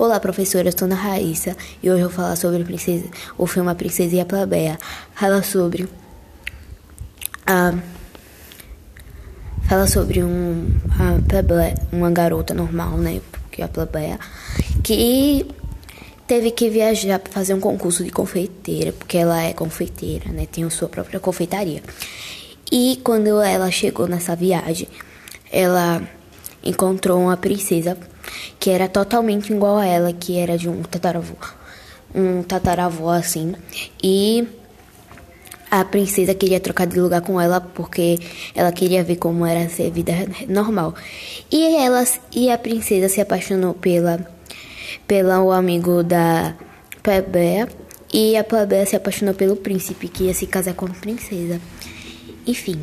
Olá, professora, eu sou Ana Raíssa e hoje eu vou falar sobre princesa, o filme A Princesa e a Plebeia. Fala sobre a fala sobre um a plebeia, uma garota normal, né, que é a plebeia, que teve que viajar para fazer um concurso de confeiteira, porque ela é confeiteira, né, tem a sua própria confeitaria. E quando ela chegou nessa viagem, ela encontrou uma princesa que era totalmente igual a ela, que era de um tataravô, um tataravô assim. E a princesa queria trocar de lugar com ela porque ela queria ver como era ser vida normal. E ela e a princesa se apaixonou pela pela o amigo da plebeia e a plebeia se apaixonou pelo príncipe que ia se casar com a princesa. Enfim,